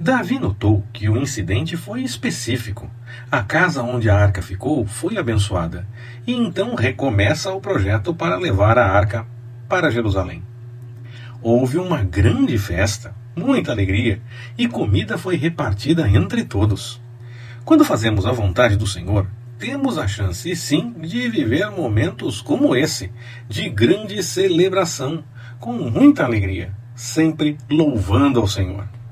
Davi notou que o incidente foi específico. A casa onde a arca ficou foi abençoada, e então recomeça o projeto para levar a arca para Jerusalém. Houve uma grande festa, muita alegria, e comida foi repartida entre todos. Quando fazemos a vontade do Senhor, temos a chance, sim, de viver momentos como esse, de grande celebração, com muita alegria, sempre louvando ao Senhor.